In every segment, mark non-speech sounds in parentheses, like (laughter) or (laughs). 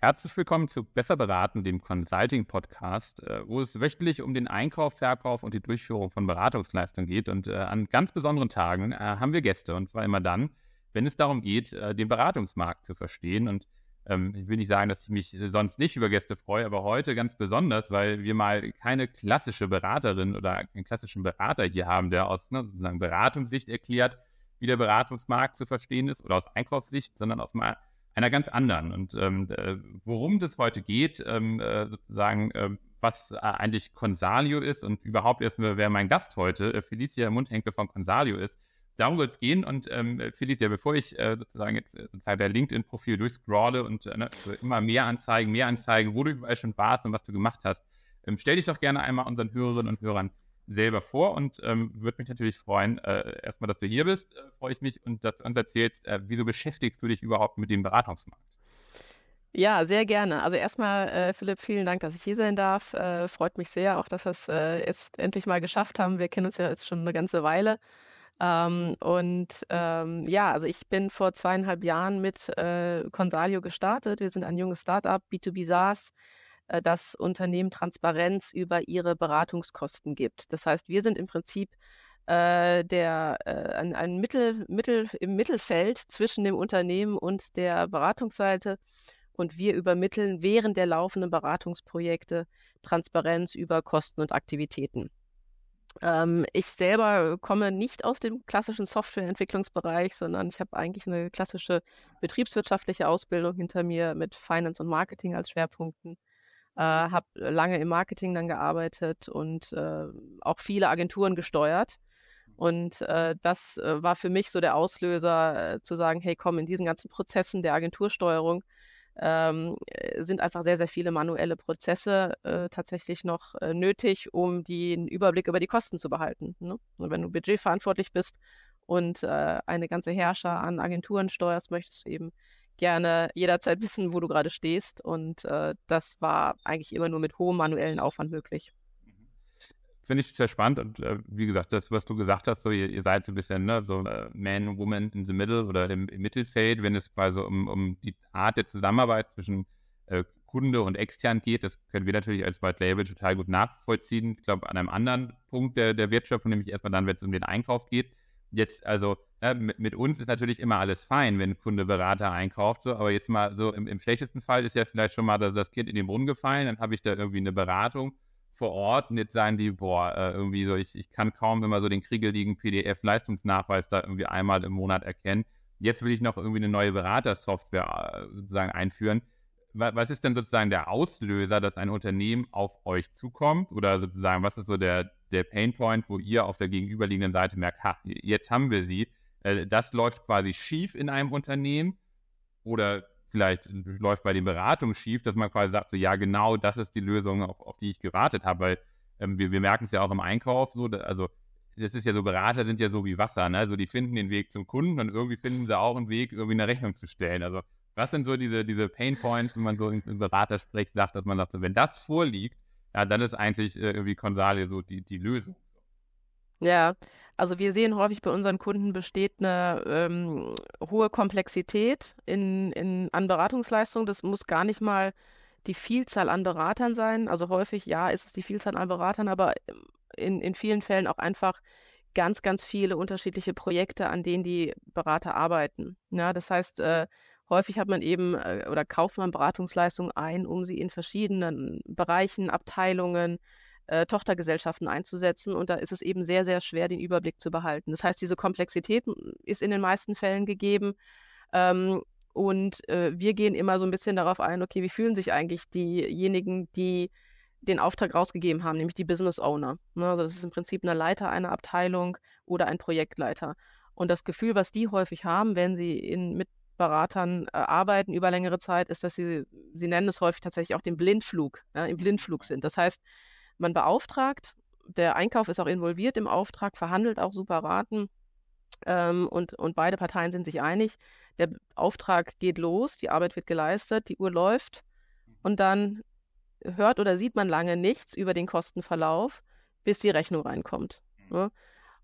Herzlich willkommen zu Besser beraten, dem Consulting-Podcast, äh, wo es wöchentlich um den Einkauf, Verkauf und die Durchführung von Beratungsleistungen geht. Und äh, an ganz besonderen Tagen äh, haben wir Gäste, und zwar immer dann, wenn es darum geht, den Beratungsmarkt zu verstehen. Und ähm, ich will nicht sagen, dass ich mich sonst nicht über Gäste freue, aber heute ganz besonders, weil wir mal keine klassische Beraterin oder einen klassischen Berater hier haben, der aus ne, sozusagen Beratungssicht erklärt, wie der Beratungsmarkt zu verstehen ist oder aus Einkaufssicht, sondern aus mal einer ganz anderen. Und ähm, äh, worum das heute geht, ähm, äh, sozusagen, äh, was äh, eigentlich Consalio ist und überhaupt erstmal, wer mein Gast heute, äh, Felicia Mundhenke von Consalio ist, darum wird es gehen. Und ähm, Felicia, bevor ich äh, sozusagen jetzt sozusagen dein LinkedIn-Profil durchscrolle und ne, immer mehr Anzeigen, mehr Anzeigen, wo du überall schon warst und was du gemacht hast, ähm, stell dich doch gerne einmal unseren Hörerinnen und Hörern selber vor und ähm, würde mich natürlich freuen, äh, erstmal, dass du hier bist, äh, freue ich mich und dass du uns erzählst, äh, wieso beschäftigst du dich überhaupt mit dem Beratungsmarkt? Ja, sehr gerne. Also erstmal, äh, Philipp, vielen Dank, dass ich hier sein darf. Äh, freut mich sehr, auch dass wir es äh, jetzt endlich mal geschafft haben. Wir kennen uns ja jetzt schon eine ganze Weile. Ähm, und ähm, ja, also ich bin vor zweieinhalb Jahren mit Consalio gestartet. Wir sind ein junges Startup, B2B SaaS äh, das Unternehmen Transparenz über ihre Beratungskosten gibt. Das heißt, wir sind im Prinzip äh, der, äh, ein, ein Mittel, Mittel, im Mittelfeld zwischen dem Unternehmen und der Beratungsseite und wir übermitteln während der laufenden Beratungsprojekte Transparenz über Kosten und Aktivitäten. Ähm, ich selber komme nicht aus dem klassischen Softwareentwicklungsbereich, sondern ich habe eigentlich eine klassische betriebswirtschaftliche Ausbildung hinter mir mit Finance und Marketing als Schwerpunkten äh, habe lange im Marketing dann gearbeitet und äh, auch viele Agenturen gesteuert. Und äh, das äh, war für mich so der Auslöser, äh, zu sagen, hey komm, in diesen ganzen Prozessen der Agentursteuerung ähm, äh, sind einfach sehr, sehr viele manuelle Prozesse äh, tatsächlich noch äh, nötig, um den Überblick über die Kosten zu behalten. Ne? Und wenn du budgetverantwortlich bist und äh, eine ganze Herrscher an Agenturen steuerst, möchtest du eben gerne jederzeit wissen, wo du gerade stehst. Und äh, das war eigentlich immer nur mit hohem manuellen Aufwand möglich. Finde ich sehr spannend und äh, wie gesagt, das, was du gesagt hast, so ihr, ihr seid so ein bisschen ne, so äh, Man, Woman in the Middle oder im, im Mittelfeld, wenn es quasi um, um die Art der Zusammenarbeit zwischen äh, Kunde und extern geht. Das können wir natürlich als White Label total gut nachvollziehen. Ich glaube, an einem anderen Punkt der, der Wirtschaft, nämlich erstmal dann, wenn es um den Einkauf geht. Jetzt, also ja, mit, mit, uns ist natürlich immer alles fein, wenn ein Kunde Berater einkauft, so, aber jetzt mal so im, im schlechtesten Fall ist ja vielleicht schon mal das, das Kind in den Brunnen gefallen, dann habe ich da irgendwie eine Beratung vor Ort und jetzt sagen die, boah, äh, irgendwie so, ich, ich kann kaum immer so den kriegeligen PDF-Leistungsnachweis da irgendwie einmal im Monat erkennen. Jetzt will ich noch irgendwie eine neue Beratersoftware äh, sozusagen einführen. Was ist denn sozusagen der Auslöser, dass ein Unternehmen auf euch zukommt? Oder sozusagen, was ist so der, der Painpoint, wo ihr auf der gegenüberliegenden Seite merkt, ha, jetzt haben wir sie äh, das läuft quasi schief in einem Unternehmen oder vielleicht läuft bei den Beratungen schief, dass man quasi sagt, so ja, genau das ist die Lösung, auf, auf die ich gewartet habe, weil ähm, wir, wir merken es ja auch im Einkauf so, also das ist ja so, Berater sind ja so wie Wasser, ne? Also die finden den Weg zum Kunden und irgendwie finden sie auch einen Weg, irgendwie eine Rechnung zu stellen. Also was sind so diese, diese Pain Points, wenn man so im Berater spricht, sagt, dass man sagt, so, wenn das vorliegt, ja, dann ist eigentlich äh, irgendwie Consalia so die, die Lösung. Ja, also wir sehen häufig bei unseren Kunden besteht eine ähm, hohe Komplexität in, in, an Beratungsleistungen. Das muss gar nicht mal die Vielzahl an Beratern sein. Also häufig, ja, ist es die Vielzahl an Beratern, aber in, in vielen Fällen auch einfach ganz, ganz viele unterschiedliche Projekte, an denen die Berater arbeiten. Ja, das heißt, äh, häufig hat man eben äh, oder kauft man Beratungsleistungen ein, um sie in verschiedenen Bereichen, Abteilungen, äh, Tochtergesellschaften einzusetzen. Und da ist es eben sehr, sehr schwer, den Überblick zu behalten. Das heißt, diese Komplexität ist in den meisten Fällen gegeben. Ähm, und äh, wir gehen immer so ein bisschen darauf ein, okay, wie fühlen sich eigentlich diejenigen, die den Auftrag rausgegeben haben, nämlich die Business Owner. Ne? Also das ist im Prinzip ein Leiter einer Abteilung oder ein Projektleiter. Und das Gefühl, was die häufig haben, wenn sie in, mit Beratern äh, arbeiten über längere Zeit, ist, dass sie, sie nennen es häufig tatsächlich auch den Blindflug, ja, im Blindflug sind. Das heißt, man beauftragt, der Einkauf ist auch involviert im Auftrag, verhandelt auch super Raten ähm, und, und beide Parteien sind sich einig. Der Auftrag geht los, die Arbeit wird geleistet, die Uhr läuft und dann hört oder sieht man lange nichts über den Kostenverlauf, bis die Rechnung reinkommt. Mhm. Ja?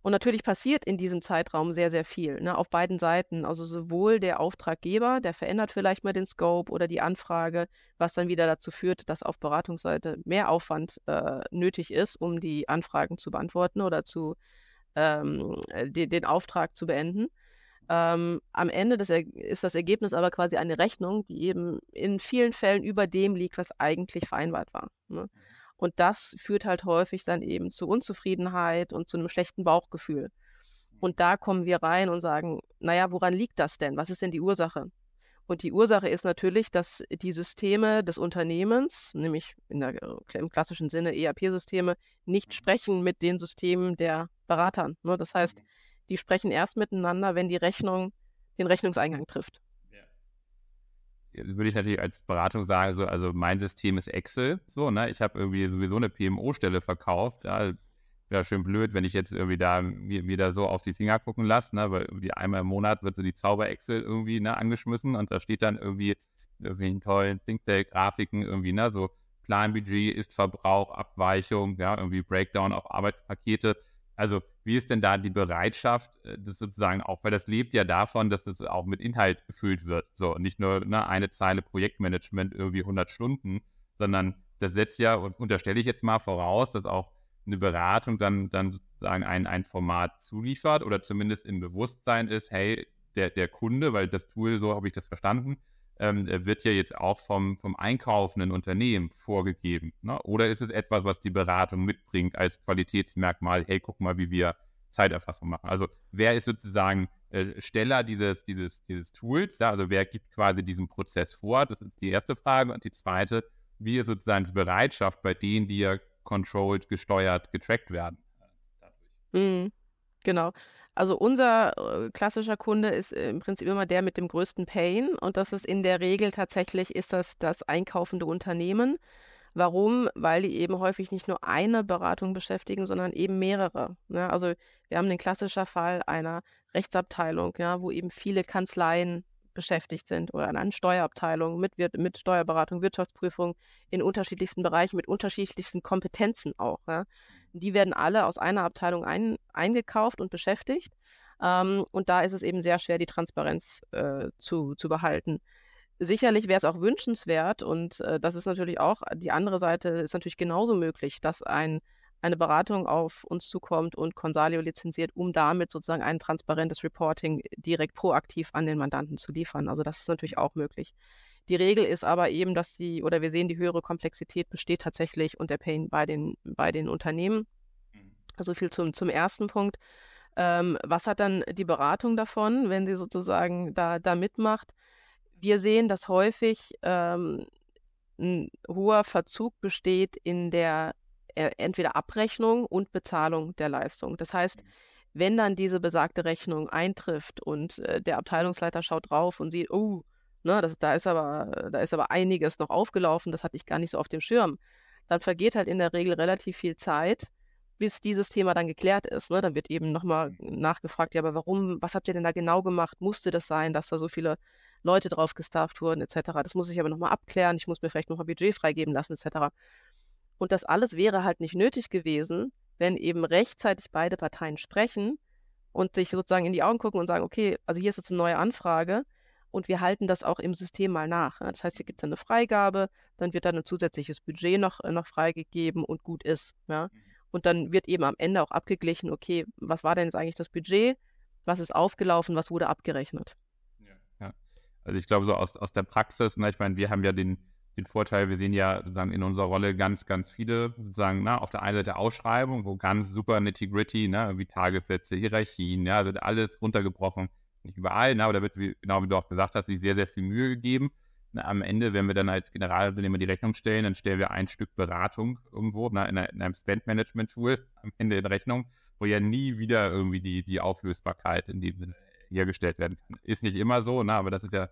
Und natürlich passiert in diesem Zeitraum sehr, sehr viel, ne, auf beiden Seiten. Also sowohl der Auftraggeber, der verändert vielleicht mal den Scope oder die Anfrage, was dann wieder dazu führt, dass auf Beratungsseite mehr Aufwand äh, nötig ist, um die Anfragen zu beantworten oder zu ähm, die, den Auftrag zu beenden. Ähm, am Ende des, ist das Ergebnis aber quasi eine Rechnung, die eben in vielen Fällen über dem liegt, was eigentlich vereinbart war. Ne? Und das führt halt häufig dann eben zu Unzufriedenheit und zu einem schlechten Bauchgefühl. Und da kommen wir rein und sagen, naja, woran liegt das denn? Was ist denn die Ursache? Und die Ursache ist natürlich, dass die Systeme des Unternehmens, nämlich der, im klassischen Sinne ERP-Systeme, nicht sprechen mit den Systemen der Beratern. Ne? Das heißt, die sprechen erst miteinander, wenn die Rechnung den Rechnungseingang trifft würde ich natürlich als Beratung sagen, so, also mein System ist Excel, so, ne? Ich habe irgendwie sowieso eine PMO-Stelle verkauft, ja, wäre schön blöd, wenn ich jetzt irgendwie da mir, da so auf die Finger gucken lasse, ne? Weil irgendwie einmal im Monat wird so die Zauber-Excel irgendwie ne, angeschmissen und da steht dann irgendwie irgendwie tollen ThinkTech-Grafiken irgendwie, ne, so Planbudget, ist Verbrauch, Abweichung, ja, irgendwie Breakdown auf Arbeitspakete. Also wie ist denn da die Bereitschaft, äh, das sozusagen auch, weil das lebt ja davon, dass es auch mit Inhalt gefüllt wird. So, nicht nur ne, eine Zeile Projektmanagement irgendwie 100 Stunden, sondern das setzt ja, und unterstelle ich jetzt mal voraus, dass auch eine Beratung dann, dann sozusagen ein, ein Format zuliefert oder zumindest im Bewusstsein ist, hey, der, der Kunde, weil das Tool, so habe ich das verstanden, ähm, wird ja jetzt auch vom, vom einkaufenden Unternehmen vorgegeben. Ne? Oder ist es etwas, was die Beratung mitbringt als Qualitätsmerkmal, hey, guck mal, wie wir Zeiterfassung machen. Also wer ist sozusagen äh, Steller dieses, dieses, dieses Tools? Ja? Also wer gibt quasi diesen Prozess vor? Das ist die erste Frage. Und die zweite, wie ist sozusagen die Bereitschaft bei denen, die ja controlled, gesteuert, getrackt werden? Mhm. Genau. Also unser äh, klassischer Kunde ist im Prinzip immer der mit dem größten Pain und das ist in der Regel tatsächlich ist das das einkaufende Unternehmen. Warum? Weil die eben häufig nicht nur eine Beratung beschäftigen, sondern eben mehrere. Ja, also wir haben den klassischen Fall einer Rechtsabteilung, ja, wo eben viele Kanzleien beschäftigt sind oder eine Steuerabteilung mit, mit Steuerberatung, Wirtschaftsprüfung in unterschiedlichsten Bereichen, mit unterschiedlichsten Kompetenzen auch. Ja. Die werden alle aus einer Abteilung ein, eingekauft und beschäftigt. Ähm, und da ist es eben sehr schwer, die Transparenz äh, zu, zu behalten. Sicherlich wäre es auch wünschenswert und äh, das ist natürlich auch, die andere Seite ist natürlich genauso möglich, dass ein eine Beratung auf uns zukommt und Consalio lizenziert, um damit sozusagen ein transparentes Reporting direkt proaktiv an den Mandanten zu liefern. Also das ist natürlich auch möglich. Die Regel ist aber eben, dass die, oder wir sehen, die höhere Komplexität besteht tatsächlich und der Pain bei den, bei den Unternehmen. Also viel zum, zum ersten Punkt. Ähm, was hat dann die Beratung davon, wenn sie sozusagen da, da mitmacht? Wir sehen, dass häufig ähm, ein hoher Verzug besteht in der äh, entweder Abrechnung und Bezahlung der Leistung. Das heißt, mhm. wenn dann diese besagte Rechnung eintrifft und äh, der Abteilungsleiter schaut drauf und sieht, oh, ne, das, da, ist aber, da ist aber einiges noch aufgelaufen, das hatte ich gar nicht so auf dem Schirm, dann vergeht halt in der Regel relativ viel Zeit, bis dieses Thema dann geklärt ist. Ne? Dann wird eben nochmal nachgefragt, ja, aber warum, was habt ihr denn da genau gemacht? Musste das sein, dass da so viele Leute drauf gestafft wurden, etc. Das muss ich aber nochmal abklären, ich muss mir vielleicht nochmal Budget freigeben lassen, etc. Und das alles wäre halt nicht nötig gewesen, wenn eben rechtzeitig beide Parteien sprechen und sich sozusagen in die Augen gucken und sagen, okay, also hier ist jetzt eine neue Anfrage und wir halten das auch im System mal nach. Das heißt, hier gibt es eine Freigabe, dann wird dann ein zusätzliches Budget noch, äh, noch freigegeben und gut ist. Ja? Mhm. Und dann wird eben am Ende auch abgeglichen, okay, was war denn jetzt eigentlich das Budget, was ist aufgelaufen, was wurde abgerechnet. Ja, ja. Also ich glaube, so aus, aus der Praxis, ne, ich meine, wir haben ja den, den Vorteil, wir sehen ja sozusagen in unserer Rolle ganz, ganz viele, sozusagen, na, auf der einen Seite Ausschreibungen, wo ganz super nitty-gritty, ne, wie Tagessätze, Hierarchien, ja, wird alles runtergebrochen. Nicht überall, ne, aber da wird, wie, genau wie du auch gesagt hast, sich sehr, sehr viel Mühe gegeben. Na, am Ende, wenn wir dann als Generalunternehmer die Rechnung stellen, dann stellen wir ein Stück Beratung irgendwo na, in, in, einem Spend-Management-Tool am Ende in Rechnung, wo ja nie wieder irgendwie die, die Auflösbarkeit in dem Sinne hergestellt werden kann. Ist nicht immer so, na, aber das ist ja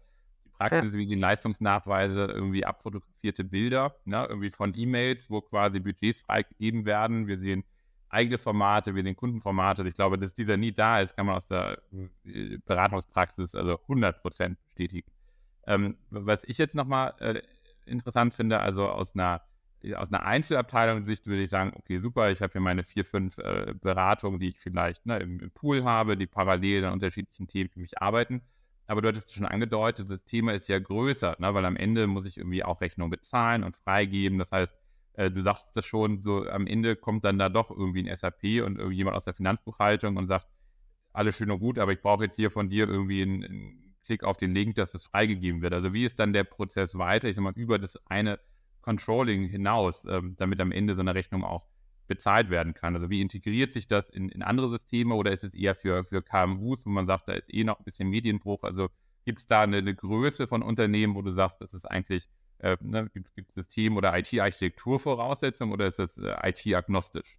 Praxis, ja. wie die Leistungsnachweise, irgendwie abfotografierte Bilder, ne, irgendwie von E-Mails, wo quasi Budgets freigegeben werden. Wir sehen eigene Formate, wir sehen Kundenformate. Ich glaube, dass dieser nie da ist, kann man aus der äh, Beratungspraxis also 100 Prozent bestätigen. Ähm, was ich jetzt nochmal äh, interessant finde, also aus einer aus einer Einzelabteilung-Sicht würde ich sagen, okay, super, ich habe hier meine vier, fünf äh, Beratungen, die ich vielleicht ne, im, im, Pool habe, die parallel an unterschiedlichen Themen für mich arbeiten. Aber du hattest schon angedeutet, das Thema ist ja größer, ne, weil am Ende muss ich irgendwie auch Rechnungen bezahlen und freigeben. Das heißt, äh, du sagst das schon, so am Ende kommt dann da doch irgendwie ein SAP und irgendjemand aus der Finanzbuchhaltung und sagt, alles schön und gut, aber ich brauche jetzt hier von dir irgendwie einen, einen Klick auf den Link, dass das freigegeben wird. Also wie ist dann der Prozess weiter, ich sag mal, über das eine Controlling hinaus, ähm, damit am Ende so eine Rechnung auch bezahlt werden kann? Also wie integriert sich das in, in andere Systeme oder ist es eher für, für KMUs, wo man sagt, da ist eh noch ein bisschen Medienbruch? Also gibt es da eine, eine, Größe von Unternehmen, wo du sagst, das ist eigentlich, äh, ne, gibt es System- oder IT-Architekturvoraussetzungen oder ist das äh, IT-agnostisch?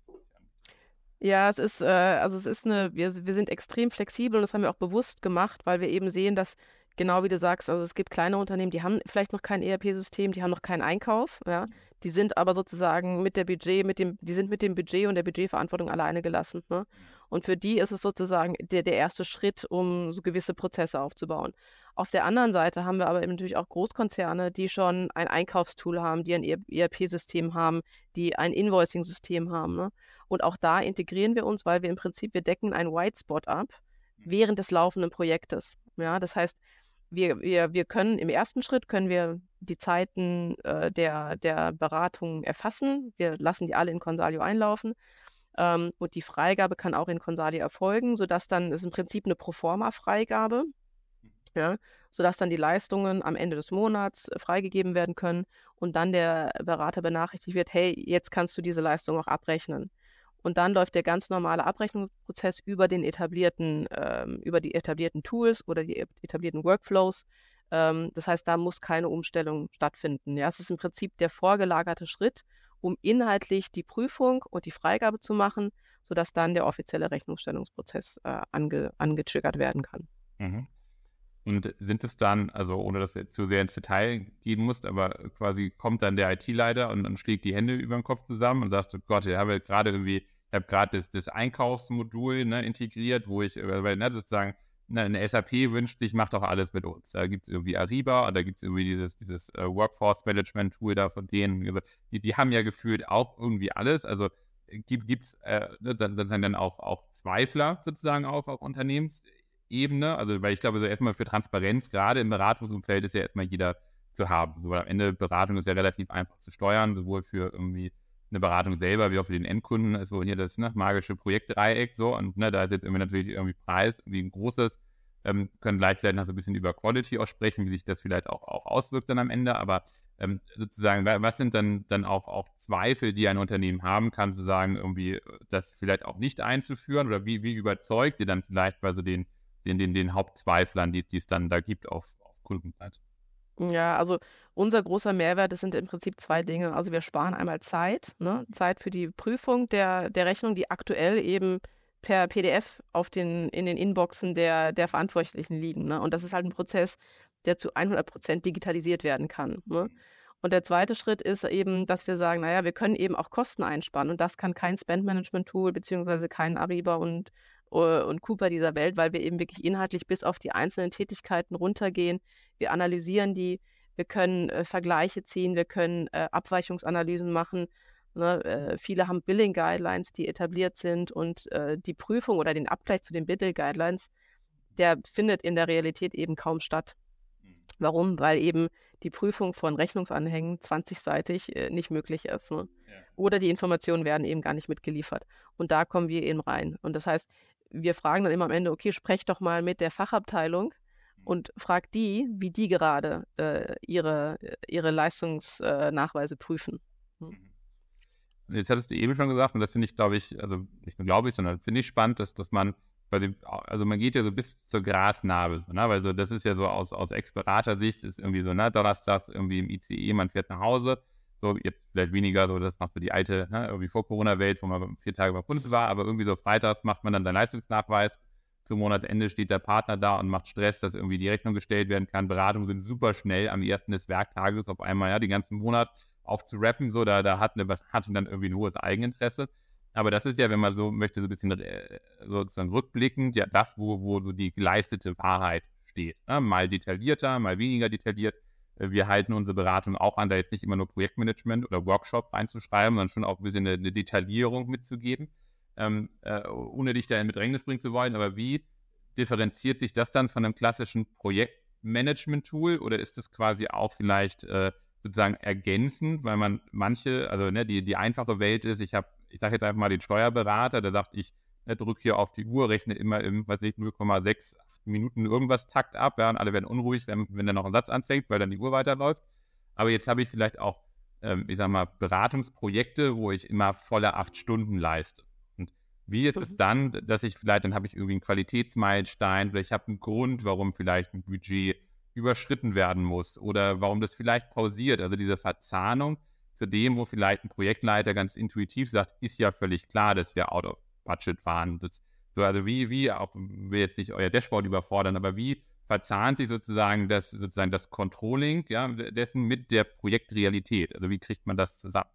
Ja, es ist, äh, also es ist eine, wir, wir sind extrem flexibel und das haben wir auch bewusst gemacht, weil wir eben sehen, dass genau wie du sagst, also es gibt kleine Unternehmen, die haben vielleicht noch kein ERP-System, die haben noch keinen Einkauf, ja. Die sind aber sozusagen mit der Budget, mit dem, die sind mit dem Budget und der Budgetverantwortung alleine gelassen. Ne? Und für die ist es sozusagen der, der erste Schritt, um so gewisse Prozesse aufzubauen. Auf der anderen Seite haben wir aber eben natürlich auch Großkonzerne, die schon ein Einkaufstool haben, die ein ERP-System haben, die ein Invoicing-System haben. Ne? Und auch da integrieren wir uns, weil wir im Prinzip, wir decken einen White Spot ab während des laufenden Projektes. Ja, das heißt, wir, wir, wir können im ersten Schritt können wir die Zeiten äh, der, der Beratung erfassen. Wir lassen die alle in Consalio einlaufen. Ähm, und die Freigabe kann auch in Consalio erfolgen, sodass dann ist im Prinzip eine Proforma-Freigabe, ja, sodass dann die Leistungen am Ende des Monats äh, freigegeben werden können und dann der Berater benachrichtigt wird, hey, jetzt kannst du diese Leistung auch abrechnen. Und dann läuft der ganz normale Abrechnungsprozess über den etablierten, ähm, über die etablierten Tools oder die etablierten Workflows. Ähm, das heißt, da muss keine Umstellung stattfinden. Ja, es ist im Prinzip der vorgelagerte Schritt, um inhaltlich die Prüfung und die Freigabe zu machen, sodass dann der offizielle Rechnungsstellungsprozess äh, ange, angetriggert werden kann. Mhm. Und sind es dann, also ohne dass du zu sehr ins Detail gehen musst, aber quasi kommt dann der IT-Leiter und, und schlägt die Hände über den Kopf zusammen und sagt, Gott, ich habe gerade irgendwie ich habe gerade das, das, Einkaufsmodul ne, integriert, wo ich, äh, weil ne, sozusagen eine SAP wünscht sich, macht doch alles mit uns. Da gibt es irgendwie Ariba und da gibt es irgendwie dieses, dieses uh, Workforce Management Tool da von denen. Die, die haben ja gefühlt auch irgendwie alles. Also gibt es äh, ne, dann, dann, dann auch, auch Zweifler sozusagen auf, auf Unternehmensebene. Also, weil ich glaube, so erstmal für Transparenz, gerade im Beratungsumfeld ist ja erstmal jeder zu haben. So, weil am Ende Beratung ist ja relativ einfach zu steuern, sowohl für irgendwie eine Beratung selber wie auch für den Endkunden ist so hier das ne, magische Projektdreieck so. Und ne, da ist jetzt irgendwie natürlich irgendwie Preis wie ein großes, ähm, können gleich vielleicht noch so ein bisschen über Quality auch sprechen, wie sich das vielleicht auch, auch auswirkt dann am Ende, aber ähm, sozusagen, was sind dann, dann auch, auch Zweifel, die ein Unternehmen haben kann, zu sagen, irgendwie das vielleicht auch nicht einzuführen? Oder wie, wie überzeugt ihr dann vielleicht bei so den, den, den, den Hauptzweiflern, die, die es dann da gibt auf, auf Kundenseite? Ja, also unser großer Mehrwert, das sind im Prinzip zwei Dinge. Also wir sparen einmal Zeit, ne? Zeit für die Prüfung der, der Rechnung, die aktuell eben per PDF auf den, in den Inboxen der, der Verantwortlichen liegen. Ne? Und das ist halt ein Prozess, der zu 100 Prozent digitalisiert werden kann. Ne? Und der zweite Schritt ist eben, dass wir sagen, naja, wir können eben auch Kosten einsparen. Und das kann kein Spend-Management-Tool beziehungsweise kein Ariba und und Cooper dieser Welt, weil wir eben wirklich inhaltlich bis auf die einzelnen Tätigkeiten runtergehen. Wir analysieren die, wir können äh, Vergleiche ziehen, wir können äh, Abweichungsanalysen machen. Ne? Äh, viele haben Billing Guidelines, die etabliert sind und äh, die Prüfung oder den Abgleich zu den Billing Guidelines, der findet in der Realität eben kaum statt. Mhm. Warum? Weil eben die Prüfung von Rechnungsanhängen 20-seitig äh, nicht möglich ist. Ne? Ja. Oder die Informationen werden eben gar nicht mitgeliefert. Und da kommen wir eben rein. Und das heißt, wir fragen dann immer am Ende, okay, sprech doch mal mit der Fachabteilung mhm. und frag die, wie die gerade äh, ihre, ihre Leistungsnachweise prüfen. Hm. Mhm. Jetzt hattest du eben schon gesagt, und das finde ich, glaube ich, also nicht nur glaube ich, sondern finde ich spannend, dass, dass man dem, also man geht ja so bis zur Grasnarbe, so, ne? weil so, das ist ja so aus, aus Ex-Berater-Sicht, ist irgendwie so, ne, donnerstags irgendwie im ICE, man fährt nach Hause, so, jetzt vielleicht weniger so, das macht so die alte, ne, irgendwie vor Corona-Welt, wo man vier Tage beim Kunden war, aber irgendwie so freitags macht man dann seinen Leistungsnachweis. Zum Monatsende steht der Partner da und macht Stress, dass irgendwie die Rechnung gestellt werden kann. Beratungen sind super schnell am ersten des Werktages auf einmal, ja, den ganzen Monat aufzurappen, so, da, da hat, eine, hat dann irgendwie ein hohes Eigeninteresse. Aber das ist ja, wenn man so möchte, so ein bisschen äh, sozusagen rückblickend, ja, das, wo, wo so die geleistete Wahrheit steht. Ne? Mal detaillierter, mal weniger detailliert. Äh, wir halten unsere Beratung auch an, da jetzt nicht immer nur Projektmanagement oder Workshop reinzuschreiben, sondern schon auch ein bisschen eine, eine Detaillierung mitzugeben, ähm, äh, ohne dich da in Bedrängnis bringen zu wollen. Aber wie differenziert sich das dann von einem klassischen Projektmanagement-Tool oder ist das quasi auch vielleicht äh, sozusagen ergänzend, weil man manche, also ne, die, die einfache Welt ist, ich habe, ich sage jetzt einfach mal den Steuerberater, der sagt, ich drücke hier auf die Uhr, rechne immer im, was ich, 0,6 Minuten irgendwas Takt ab, ja, und alle werden unruhig, wenn, wenn dann noch ein Satz anfängt, weil dann die Uhr weiterläuft. Aber jetzt habe ich vielleicht auch, ähm, ich sag mal, Beratungsprojekte, wo ich immer volle acht Stunden leiste. Und wie ist es mhm. dann, dass ich vielleicht, dann habe ich irgendwie einen Qualitätsmeilenstein oder ich habe einen Grund, warum vielleicht ein Budget überschritten werden muss oder warum das vielleicht pausiert. Also diese Verzahnung zu dem, wo vielleicht ein Projektleiter ganz intuitiv sagt, ist ja völlig klar, dass wir out of budget waren. Das, so, also wie, wie, auch will jetzt nicht euer Dashboard überfordern, aber wie verzahnt sich sozusagen das, sozusagen das Controlling ja, dessen mit der Projektrealität? Also wie kriegt man das zusammen?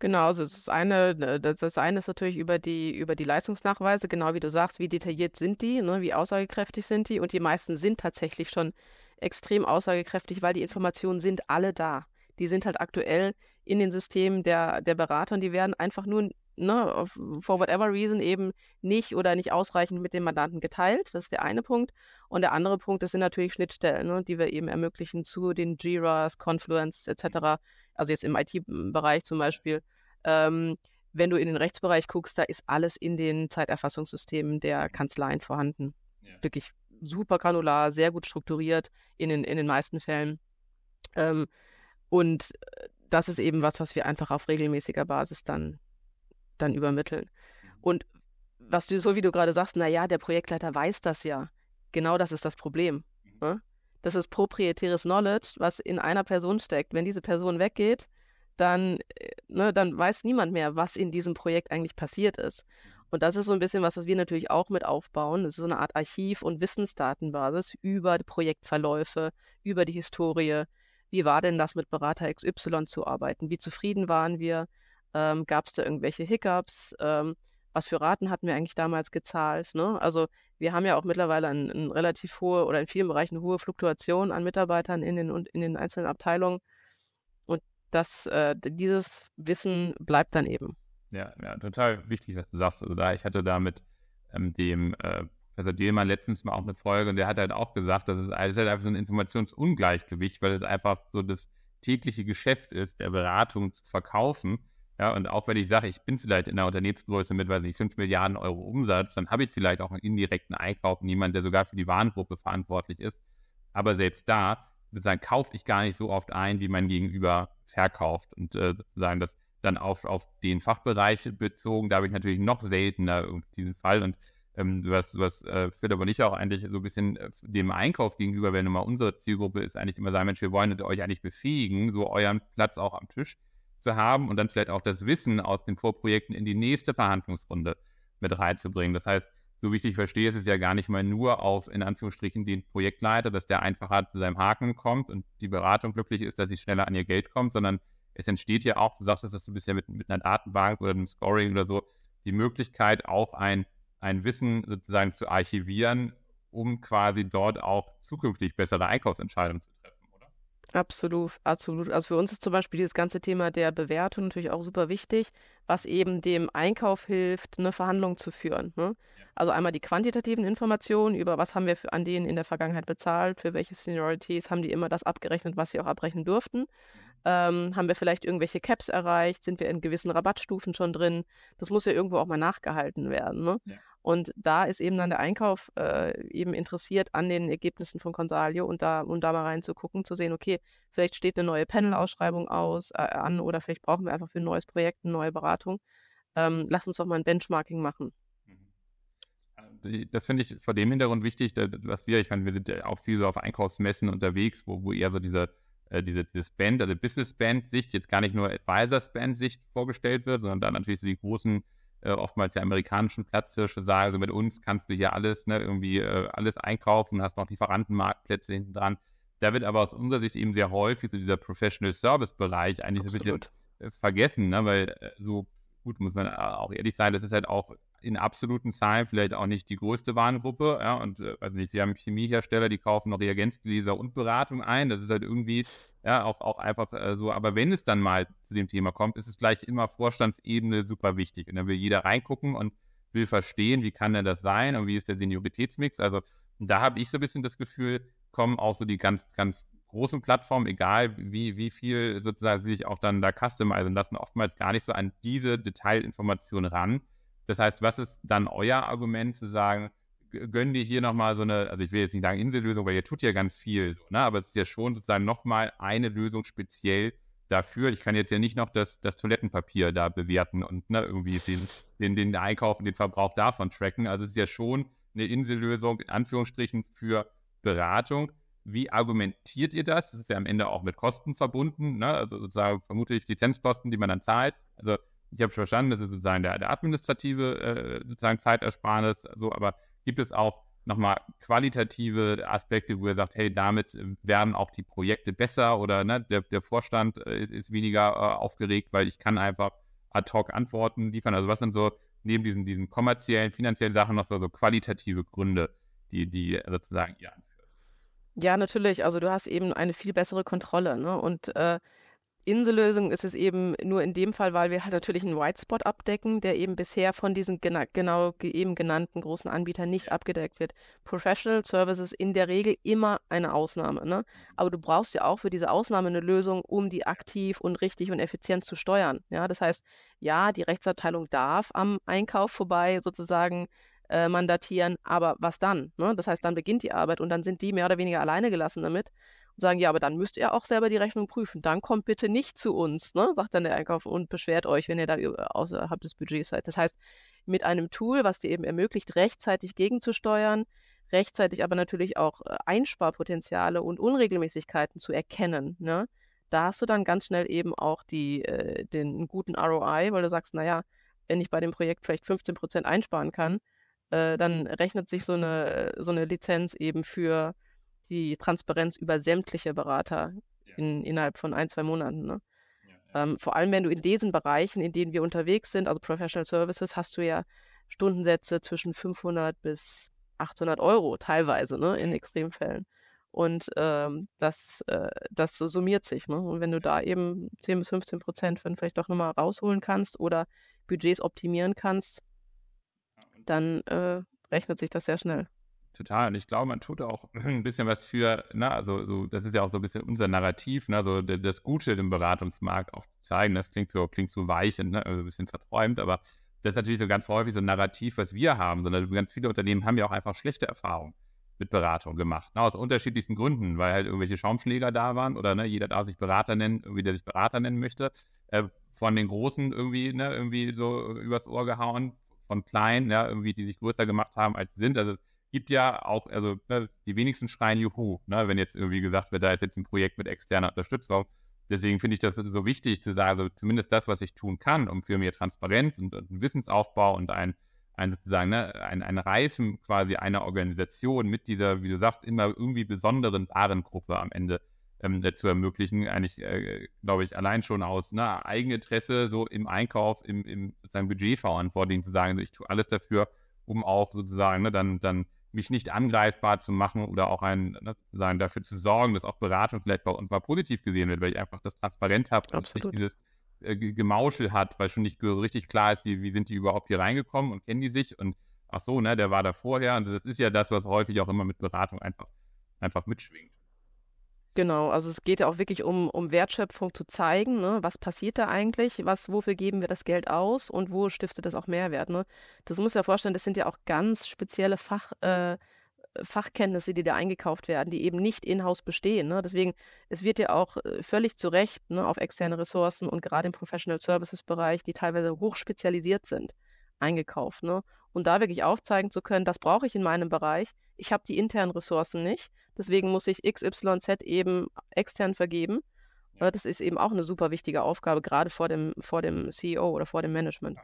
Genau, also das eine, äh, das eine ist natürlich über die, über die Leistungsnachweise, genau wie du sagst, wie detailliert sind die, ne, wie aussagekräftig sind die und die meisten sind tatsächlich schon extrem aussagekräftig, weil die Informationen sind alle da. Die sind halt aktuell in den Systemen der, der Berater und die werden einfach nur, ne, for whatever reason eben nicht oder nicht ausreichend mit dem Mandanten geteilt. Das ist der eine Punkt. Und der andere Punkt, das sind natürlich Schnittstellen, ne, die wir eben ermöglichen zu den Jiras, Confluence etc also jetzt im IT-Bereich zum Beispiel, ähm, wenn du in den Rechtsbereich guckst, da ist alles in den Zeiterfassungssystemen der Kanzleien vorhanden. Ja. Wirklich super granular, sehr gut strukturiert in den, in den meisten Fällen. Ähm, und äh, das ist eben was, was wir einfach auf regelmäßiger Basis dann, dann übermitteln. Mhm. Und was du, so wie du gerade sagst, naja, der Projektleiter weiß das ja. Genau das ist das Problem. Mhm. Ne? Das ist proprietäres Knowledge, was in einer Person steckt. Wenn diese Person weggeht, dann, äh, ne, dann weiß niemand mehr, was in diesem Projekt eigentlich passiert ist. Und das ist so ein bisschen was, was wir natürlich auch mit aufbauen. Das ist so eine Art Archiv- und Wissensdatenbasis über die Projektverläufe, über die Historie. Wie war denn das mit Berater XY zu arbeiten? Wie zufrieden waren wir? Ähm, Gab es da irgendwelche Hiccups? Ähm, was für Raten hatten wir eigentlich damals gezahlt? Ne? Also wir haben ja auch mittlerweile eine ein relativ hohe oder in vielen Bereichen hohe Fluktuation an Mitarbeitern in den, in den einzelnen Abteilungen. Und das, äh, dieses Wissen bleibt dann eben. Ja, ja, total wichtig, was du sagst. Also da, ich hatte da mit ähm, dem äh, Professor Dielmann letztens mal auch eine Folge und der hat halt auch gesagt, dass es halt einfach so ein Informationsungleichgewicht, weil es einfach so das tägliche Geschäft ist, der Beratung zu verkaufen ja, und auch wenn ich sage, ich bin vielleicht in der Unternehmensgröße mit, weiß nicht, 5 Milliarden Euro Umsatz, dann habe ich vielleicht auch einen indirekten Einkauf, niemand, der sogar für die Warengruppe verantwortlich ist. Aber selbst da, sozusagen, kaufe ich gar nicht so oft ein, wie mein Gegenüber verkauft. Und äh, sozusagen das dann auf, auf den Fachbereich bezogen, da habe ich natürlich noch seltener diesen Fall. Und ähm, was, was äh, Philipp und ich auch eigentlich so ein bisschen äh, dem Einkauf gegenüber, wenn immer unsere Zielgruppe ist, eigentlich immer sagen, Mensch, wir wollen euch eigentlich befähigen, so euren Platz auch am Tisch zu haben und dann vielleicht auch das Wissen aus den Vorprojekten in die nächste Verhandlungsrunde mit reinzubringen. Das heißt, so wie ich dich verstehe, ist es ja gar nicht mal nur auf, in Anführungsstrichen, den Projektleiter, dass der einfacher zu seinem Haken kommt und die Beratung glücklich ist, dass sie schneller an ihr Geld kommt, sondern es entsteht ja auch, du sagst, dass du bisher mit, mit einer Datenbank oder einem Scoring oder so, die Möglichkeit, auch ein, ein Wissen sozusagen zu archivieren, um quasi dort auch zukünftig bessere Einkaufsentscheidungen zu treffen. Absolut, absolut. Also für uns ist zum Beispiel dieses ganze Thema der Bewertung natürlich auch super wichtig, was eben dem Einkauf hilft, eine Verhandlung zu führen. Ne? Also einmal die quantitativen Informationen über was haben wir für, an denen in der Vergangenheit bezahlt, für welche Seniorities haben die immer das abgerechnet, was sie auch abrechnen durften. Mhm. Ähm, haben wir vielleicht irgendwelche Caps erreicht? Sind wir in gewissen Rabattstufen schon drin? Das muss ja irgendwo auch mal nachgehalten werden. Ne? Ja. Und da ist eben dann der Einkauf äh, eben interessiert an den Ergebnissen von Consalio und da, um da mal reinzugucken, zu sehen, okay, vielleicht steht eine neue Panel-Ausschreibung aus, äh, an oder vielleicht brauchen wir einfach für ein neues Projekt eine neue Beratung. Ähm, lass uns doch mal ein Benchmarking machen. Mhm. Äh, das finde ich vor dem Hintergrund wichtig, dass wir, ich meine, wir sind ja auch viel so auf Einkaufsmessen unterwegs, wo, wo eher so diese, äh, diese, dieses Band, also Business-Band-Sicht, jetzt gar nicht nur Advisors-Band-Sicht vorgestellt wird, sondern dann natürlich so die großen äh, oftmals die amerikanischen Platzhirsche sagen, also mit uns kannst du hier alles, ne, irgendwie äh, alles einkaufen, hast noch Lieferantenmarktplätze hinten dran. Da wird aber aus unserer Sicht eben sehr häufig so dieser Professional Service Bereich eigentlich Absolut. so ein bisschen äh, vergessen, ne, weil äh, so gut muss man auch ehrlich sein, das ist halt auch in absoluten Zahlen vielleicht auch nicht die größte Warengruppe, ja, und weiß nicht, sie haben Chemiehersteller, die kaufen noch Reagenzgläser und Beratung ein. Das ist halt irgendwie ja auch, auch einfach äh, so. Aber wenn es dann mal zu dem Thema kommt, ist es gleich immer Vorstandsebene super wichtig. Und dann will jeder reingucken und will verstehen, wie kann denn das sein und wie ist der Senioritätsmix. Also da habe ich so ein bisschen das Gefühl, kommen auch so die ganz, ganz großen Plattformen, egal wie, wie viel sozusagen sie sich auch dann da customizen lassen, oftmals gar nicht so an diese Detailinformationen ran. Das heißt, was ist dann euer Argument zu sagen, gönnen dir hier nochmal so eine, also ich will jetzt nicht sagen Insellösung, weil ihr tut ja ganz viel, so, ne? aber es ist ja schon sozusagen nochmal eine Lösung speziell dafür. Ich kann jetzt ja nicht noch das, das Toilettenpapier da bewerten und ne, irgendwie den, den, den Einkauf und den Verbrauch davon tracken. Also es ist ja schon eine Insellösung, in Anführungsstrichen, für Beratung. Wie argumentiert ihr das? Das ist ja am Ende auch mit Kosten verbunden, ne? also sozusagen vermutlich Lizenzkosten, die man dann zahlt. Also ich habe verstanden, das ist sozusagen der, der administrative äh, sozusagen Zeitersparnis, so, aber gibt es auch nochmal qualitative Aspekte, wo ihr sagt, hey, damit werden auch die Projekte besser oder ne, der, der Vorstand äh, ist weniger äh, aufgeregt, weil ich kann einfach ad hoc Antworten liefern. Also was sind so neben diesen, diesen kommerziellen, finanziellen Sachen noch so, so qualitative Gründe, die, die sozusagen ihr anführt? Ja, natürlich. Also du hast eben eine viel bessere Kontrolle. Ne? Und äh, Insellösung ist es eben nur in dem Fall, weil wir halt natürlich einen White Spot abdecken, der eben bisher von diesen gena genau eben genannten großen Anbietern nicht abgedeckt wird. Professional Services in der Regel immer eine Ausnahme. Ne? Aber du brauchst ja auch für diese Ausnahme eine Lösung, um die aktiv und richtig und effizient zu steuern. Ja, das heißt, ja, die Rechtsabteilung darf am Einkauf vorbei sozusagen äh, mandatieren, aber was dann? Ne? Das heißt, dann beginnt die Arbeit und dann sind die mehr oder weniger alleine gelassen damit und sagen, ja, aber dann müsst ihr auch selber die Rechnung prüfen. Dann kommt bitte nicht zu uns, ne? sagt dann der Einkauf und beschwert euch, wenn ihr da außerhalb des Budgets seid. Das heißt, mit einem Tool, was dir eben ermöglicht, rechtzeitig gegenzusteuern, rechtzeitig aber natürlich auch äh, Einsparpotenziale und Unregelmäßigkeiten zu erkennen. Ne? Da hast du dann ganz schnell eben auch die, äh, den guten ROI, weil du sagst, naja, wenn ich bei dem Projekt vielleicht 15 Prozent einsparen kann, äh, dann rechnet sich so eine, so eine Lizenz eben für die Transparenz über sämtliche Berater in, innerhalb von ein, zwei Monaten. Ne? Ähm, vor allem, wenn du in diesen Bereichen, in denen wir unterwegs sind, also Professional Services, hast du ja Stundensätze zwischen 500 bis 800 Euro teilweise, ne, in Extremfällen. Und ähm, das, äh, das summiert sich. Ne? Und wenn du da eben 10 bis 15 Prozent vielleicht doch nochmal rausholen kannst oder Budgets optimieren kannst, dann äh, rechnet sich das sehr schnell. Total. Und ich glaube, man tut auch (clears throat) ein bisschen was für, ne, also so, das ist ja auch so ein bisschen unser Narrativ, ne, so das Gute im Beratungsmarkt auch zu zeigen. Das klingt so, klingt so weich und ne, also ein bisschen verträumt, aber das ist natürlich so ganz häufig so ein Narrativ, was wir haben, sondern ganz viele Unternehmen haben ja auch einfach schlechte Erfahrungen mit Beratung gemacht. Ne, aus unterschiedlichsten Gründen, weil halt irgendwelche Schaumschläger da waren oder ne, jeder darf sich Berater nennen, irgendwie der sich Berater nennen möchte, äh, von den Großen irgendwie, ne, irgendwie so übers Ohr gehauen, von kleinen, ja, irgendwie, die sich größer gemacht haben, als sie sind. Also es gibt ja auch, also ne, die wenigsten schreien Juhu, ne, wenn jetzt irgendwie gesagt wird, da ist jetzt ein Projekt mit externer Unterstützung. Deswegen finde ich das so wichtig zu sagen, also zumindest das, was ich tun kann, um für mehr Transparenz und, und Wissensaufbau und ein, ein sozusagen, ne, ein, ein Reifen quasi einer Organisation mit dieser, wie du sagst, immer irgendwie besonderen Warengruppe am Ende ähm, zu ermöglichen. Eigentlich, äh, glaube ich, allein schon aus ne, Eigeninteresse, so im Einkauf, im, im sozusagen Budgetverantwortlichen zu sagen, ich tue alles dafür, um auch sozusagen ne, dann, dann mich nicht angreifbar zu machen oder auch ein, ne, sozusagen dafür zu sorgen, dass auch Beratung vielleicht bei uns mal positiv gesehen wird, weil ich einfach das transparent habe und nicht dieses äh, Gemauschel hat, weil schon nicht richtig klar ist, wie, wie sind die überhaupt hier reingekommen und kennen die sich und ach so, ne, der war da vorher und das ist ja das, was häufig auch immer mit Beratung einfach, einfach mitschwingt. Genau, also es geht ja auch wirklich um, um Wertschöpfung zu zeigen, ne? was passiert da eigentlich, was, wofür geben wir das Geld aus und wo stiftet das auch Mehrwert. Ne? Das muss ja vorstellen, das sind ja auch ganz spezielle Fach, äh, Fachkenntnisse, die da eingekauft werden, die eben nicht in-house bestehen. Ne? Deswegen, es wird ja auch äh, völlig zu Recht ne, auf externe Ressourcen und gerade im Professional Services Bereich, die teilweise hochspezialisiert sind, eingekauft. Ne? Und da wirklich aufzeigen zu können, das brauche ich in meinem Bereich. Ich habe die internen Ressourcen nicht. Deswegen muss ich XYZ eben extern vergeben. Ja. Das ist eben auch eine super wichtige Aufgabe, gerade vor dem, vor dem CEO oder vor dem Management.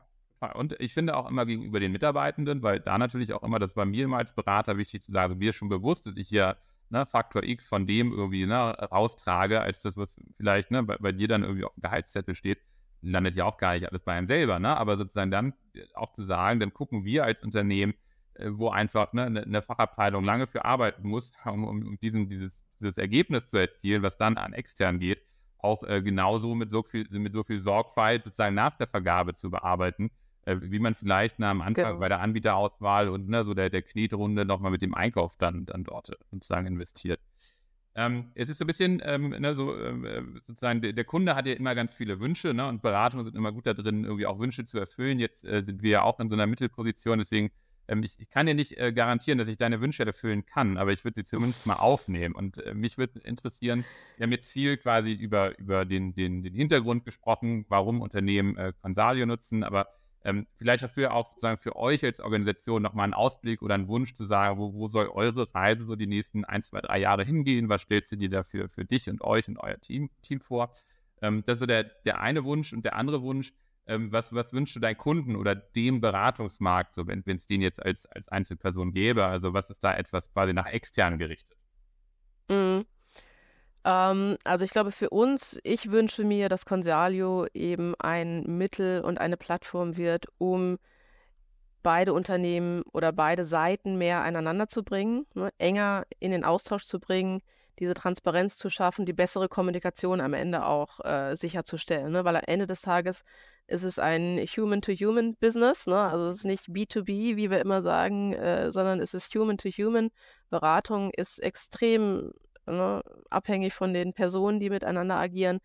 Und ich finde auch immer gegenüber den Mitarbeitenden, weil da natürlich auch immer, das war mir immer als Berater wichtig zu sagen, also mir ist schon bewusst, dass ich hier ne, Faktor X von dem irgendwie ne, raustrage, als das, was vielleicht ne, bei, bei, dir dann irgendwie auf dem Gehaltszettel steht. landet ja auch gar nicht alles bei einem selber, ne? Aber sozusagen dann auch zu sagen, dann gucken wir als Unternehmen, äh, wo einfach ne, eine Fachabteilung lange für arbeiten muss, (laughs) um, um diesen, dieses, dieses Ergebnis zu erzielen, was dann an extern geht, auch äh, genauso mit so viel, mit so viel Sorgfalt sozusagen nach der Vergabe zu bearbeiten, äh, wie man vielleicht na, am Anfang genau. bei der Anbieterauswahl und ne, so der, der Knetrunde nochmal mit dem Einkauf dann, dann dort sozusagen investiert. Ähm, es ist so ein bisschen, ähm, ne, so, ähm, äh, sozusagen, der, der, Kunde hat ja immer ganz viele Wünsche, ne, und Beratungen sind immer gut da drin, irgendwie auch Wünsche zu erfüllen. Jetzt äh, sind wir ja auch in so einer Mittelposition, deswegen, ähm, ich, ich, kann dir nicht äh, garantieren, dass ich deine Wünsche erfüllen kann, aber ich würde sie zumindest mal aufnehmen. Und äh, mich würde interessieren, wir haben jetzt viel quasi über, über den, den, den Hintergrund gesprochen, warum Unternehmen äh, Consalio nutzen, aber ähm, vielleicht hast du ja auch sozusagen für euch als Organisation nochmal einen Ausblick oder einen Wunsch zu sagen, wo, wo soll eure Reise so die nächsten ein, zwei, drei Jahre hingehen? Was stellst du dir dafür für dich und euch und euer Team, Team vor? Ähm, das ist so der, der eine Wunsch und der andere Wunsch, ähm, was, was wünschst du deinen Kunden oder dem Beratungsmarkt, so wenn es den jetzt als, als Einzelperson gäbe? Also was ist da etwas quasi nach extern gerichtet? Mhm. Ähm, also ich glaube für uns, ich wünsche mir, dass Consalio eben ein Mittel und eine Plattform wird, um beide Unternehmen oder beide Seiten mehr aneinander zu bringen, ne, enger in den Austausch zu bringen, diese Transparenz zu schaffen, die bessere Kommunikation am Ende auch äh, sicherzustellen. Ne? Weil am Ende des Tages ist es ein Human-to-Human-Business, ne? also es ist nicht B2B, wie wir immer sagen, äh, sondern es ist Human-to-Human. Beratung ist extrem ne, abhängig von den Personen, die miteinander agieren.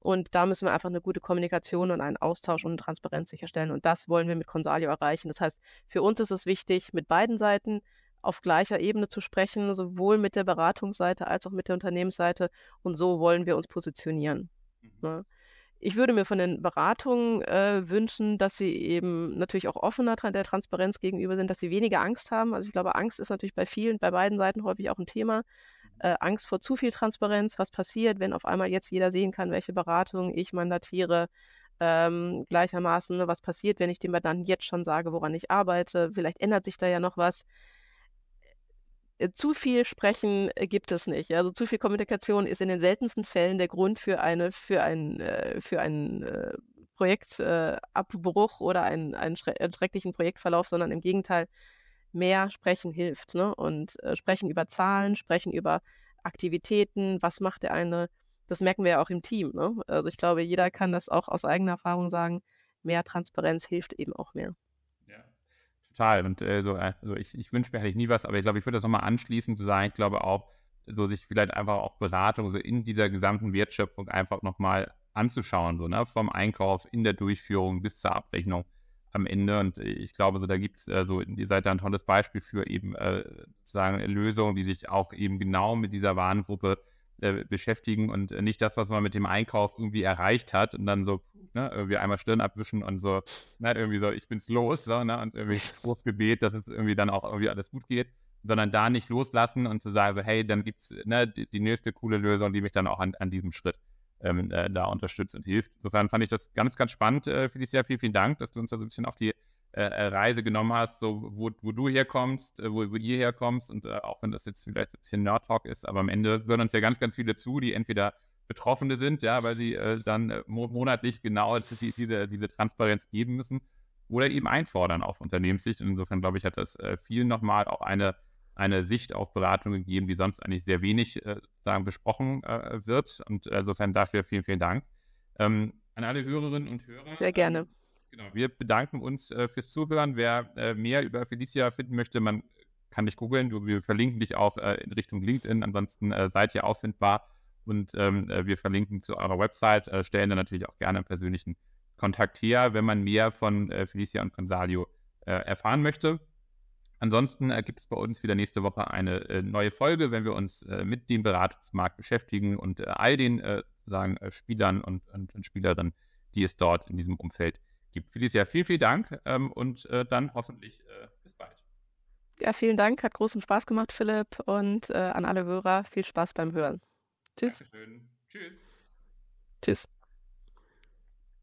Und da müssen wir einfach eine gute Kommunikation und einen Austausch und Transparenz sicherstellen. Und das wollen wir mit Consalio erreichen. Das heißt, für uns ist es wichtig, mit beiden Seiten auf gleicher Ebene zu sprechen, sowohl mit der Beratungsseite als auch mit der Unternehmensseite. Und so wollen wir uns positionieren. Mhm. Ne? Ich würde mir von den Beratungen äh, wünschen, dass sie eben natürlich auch offener der Transparenz gegenüber sind, dass sie weniger Angst haben. Also ich glaube, Angst ist natürlich bei vielen, bei beiden Seiten häufig auch ein Thema. Äh, Angst vor zu viel Transparenz, was passiert, wenn auf einmal jetzt jeder sehen kann, welche Beratung ich mandatiere, ähm, gleichermaßen, was passiert, wenn ich dem dann jetzt schon sage, woran ich arbeite, vielleicht ändert sich da ja noch was. Äh, zu viel Sprechen äh, gibt es nicht. Also zu viel Kommunikation ist in den seltensten Fällen der Grund für eine, für ein, äh, für ein äh, Projektabbruch oder einen, einen schrecklichen Projektverlauf, sondern im Gegenteil, mehr sprechen hilft. Ne? Und sprechen über Zahlen, sprechen über Aktivitäten, was macht der eine, das merken wir ja auch im Team. Ne? Also ich glaube, jeder kann das auch aus eigener Erfahrung sagen, mehr Transparenz hilft eben auch mehr. Total. Und äh, so, also ich, ich wünsche mir eigentlich nie was, aber ich glaube, ich würde das nochmal anschließen zu sagen, ich glaube auch, so sich vielleicht einfach auch Beratung so in dieser gesamten Wertschöpfung einfach nochmal anzuschauen, so, ne, vom Einkauf in der Durchführung bis zur Abrechnung am Ende. Und ich glaube, so, da gibt es, äh, so, ihr seid da ein tolles Beispiel für eben äh, sozusagen Lösungen, die sich auch eben genau mit dieser Warengruppe äh, beschäftigen und nicht das, was man mit dem Einkauf irgendwie erreicht hat und dann so ne, irgendwie einmal Stirn abwischen und so, ne, irgendwie so, ich bin's los, so, ne, und irgendwie Gebet, dass es irgendwie dann auch irgendwie alles gut geht, sondern da nicht loslassen und zu sagen, so, hey, dann gibt's ne, die, die nächste coole Lösung, die mich dann auch an, an diesem Schritt ähm, äh, da unterstützt und hilft. Insofern fand ich das ganz, ganz spannend, äh, Felicia. Vielen, vielen Dank, dass du uns da so ein bisschen auf die äh, äh Reise genommen hast, so wo, wo du herkommst, äh, wo, wo ihr herkommst und äh, auch wenn das jetzt vielleicht ein bisschen Nerd-Talk ist, aber am Ende hören uns ja ganz, ganz viele zu, die entweder Betroffene sind, ja, weil sie dann monatlich genau die, diese, diese Transparenz geben müssen oder eben einfordern auf Unternehmenssicht. Und insofern glaube ich, hat das vielen nochmal auch eine eine Sicht auf Beratung gegeben, die sonst eigentlich sehr wenig äh, sozusagen besprochen äh, wird. Und insofern dafür vielen, vielen Dank. Ähm, an alle Hörerinnen und Hörer. Sehr gerne. Genau, wir bedanken uns äh, fürs Zuhören. Wer äh, mehr über Felicia finden möchte, man kann dich googeln. Wir verlinken dich auch äh, in Richtung LinkedIn. Ansonsten äh, seid ihr auffindbar. Und ähm, wir verlinken zu eurer Website, stellen dann natürlich auch gerne einen persönlichen Kontakt her, wenn man mehr von Felicia und Consalio erfahren möchte. Ansonsten äh, gibt es bei uns wieder nächste Woche eine äh, neue Folge, wenn wir uns äh, mit dem Beratungsmarkt beschäftigen und äh, all den äh, äh, Spielern und, und, und, Spielerinnen, die es dort in diesem Umfeld gibt. Felicia, vielen, vielen Dank ähm, und dann hoffentlich bis bald. Ja, vielen Dank, hat großen Spaß gemacht, Philipp, und an alle Hörer viel Spaß beim Hören. Tschüss. Dankeschön. Tschüss. Tschüss.